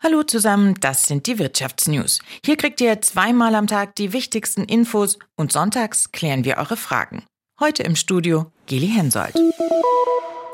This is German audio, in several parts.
Hallo zusammen, das sind die Wirtschaftsnews. Hier kriegt ihr zweimal am Tag die wichtigsten Infos und sonntags klären wir eure Fragen. Heute im Studio Geli Hensoldt.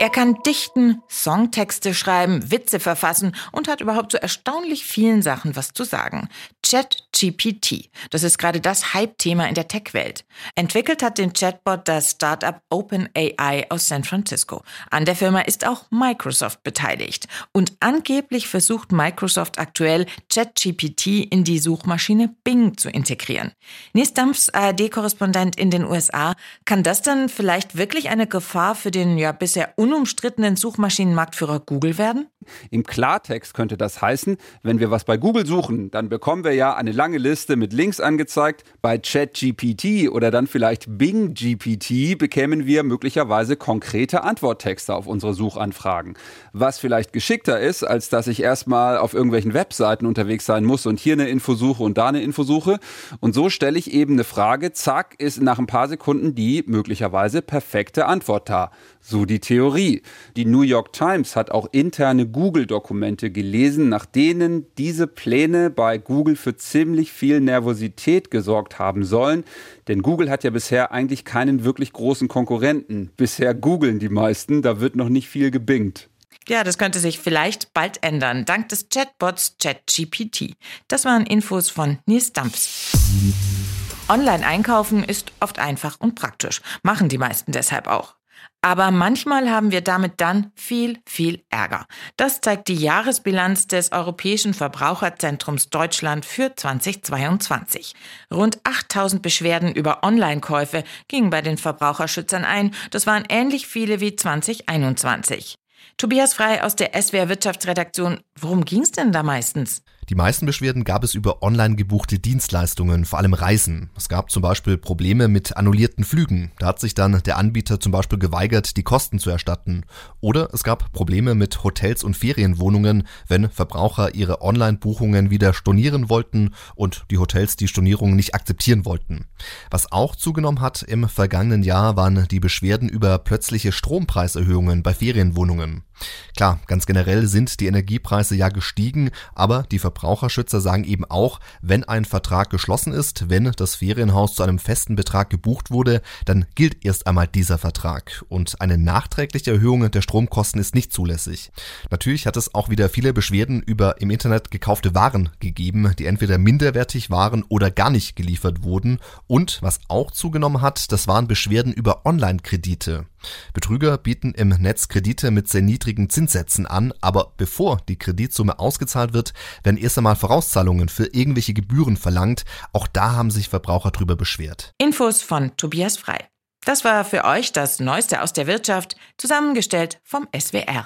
Er kann dichten, Songtexte schreiben, Witze verfassen und hat überhaupt so erstaunlich vielen Sachen was zu sagen. ChatGPT, das ist gerade das Hype-Thema in der Tech-Welt. Entwickelt hat den Chatbot das Startup OpenAI aus San Francisco. An der Firma ist auch Microsoft beteiligt. Und angeblich versucht Microsoft aktuell, ChatGPT in die Suchmaschine Bing zu integrieren. Nils Dampfs ARD-Korrespondent in den USA, kann das dann vielleicht wirklich eine Gefahr für den ja bisher unumstrittenen Suchmaschinenmarktführer Google werden? Im Klartext könnte das heißen, wenn wir was bei Google suchen, dann bekommen wir ja eine lange Liste mit Links angezeigt. Bei ChatGPT oder dann vielleicht Bing GPT bekämen wir möglicherweise konkrete Antworttexte auf unsere Suchanfragen. Was vielleicht geschickter ist, als dass ich erstmal auf irgendwelchen Webseiten unterwegs sein muss und hier eine Info suche und da eine Info suche. Und so stelle ich eben eine Frage, zack, ist nach ein paar Sekunden die möglicherweise perfekte Antwort da. So die Theorie. Die New York Times hat auch interne Google-Dokumente gelesen, nach denen diese Pläne bei Google für ziemlich viel Nervosität gesorgt haben sollen. Denn Google hat ja bisher eigentlich keinen wirklich großen Konkurrenten. Bisher googeln die meisten, da wird noch nicht viel gebingt. Ja, das könnte sich vielleicht bald ändern, dank des Chatbots ChatGPT. Das waren Infos von Nils Dampfs. Online einkaufen ist oft einfach und praktisch, machen die meisten deshalb auch. Aber manchmal haben wir damit dann viel, viel Ärger. Das zeigt die Jahresbilanz des Europäischen Verbraucherzentrums Deutschland für 2022. Rund 8000 Beschwerden über Online-Käufe gingen bei den Verbraucherschützern ein. Das waren ähnlich viele wie 2021. Tobias Frei aus der SWR Wirtschaftsredaktion. Worum ging es denn da meistens? Die meisten Beschwerden gab es über online gebuchte Dienstleistungen, vor allem Reisen. Es gab zum Beispiel Probleme mit annullierten Flügen. Da hat sich dann der Anbieter zum Beispiel geweigert, die Kosten zu erstatten. Oder es gab Probleme mit Hotels und Ferienwohnungen, wenn Verbraucher ihre Online-Buchungen wieder stornieren wollten und die Hotels die Stornierungen nicht akzeptieren wollten. Was auch zugenommen hat im vergangenen Jahr waren die Beschwerden über plötzliche Strompreiserhöhungen bei Ferienwohnungen. Klar, ganz generell sind die Energiepreise ja gestiegen, aber die Verbraucherschützer sagen eben auch, wenn ein Vertrag geschlossen ist, wenn das Ferienhaus zu einem festen Betrag gebucht wurde, dann gilt erst einmal dieser Vertrag und eine nachträgliche Erhöhung der Stromkosten ist nicht zulässig. Natürlich hat es auch wieder viele Beschwerden über im Internet gekaufte Waren gegeben, die entweder minderwertig waren oder gar nicht geliefert wurden und was auch zugenommen hat, das waren Beschwerden über Online-Kredite. Betrüger bieten im Netz Kredite mit sehr niedrigen Zinssätzen an, aber bevor die Kreditsumme ausgezahlt wird, werden erst einmal Vorauszahlungen für irgendwelche Gebühren verlangt. Auch da haben sich Verbraucher drüber beschwert. Infos von Tobias Frei. Das war für euch das Neueste aus der Wirtschaft, zusammengestellt vom SWR.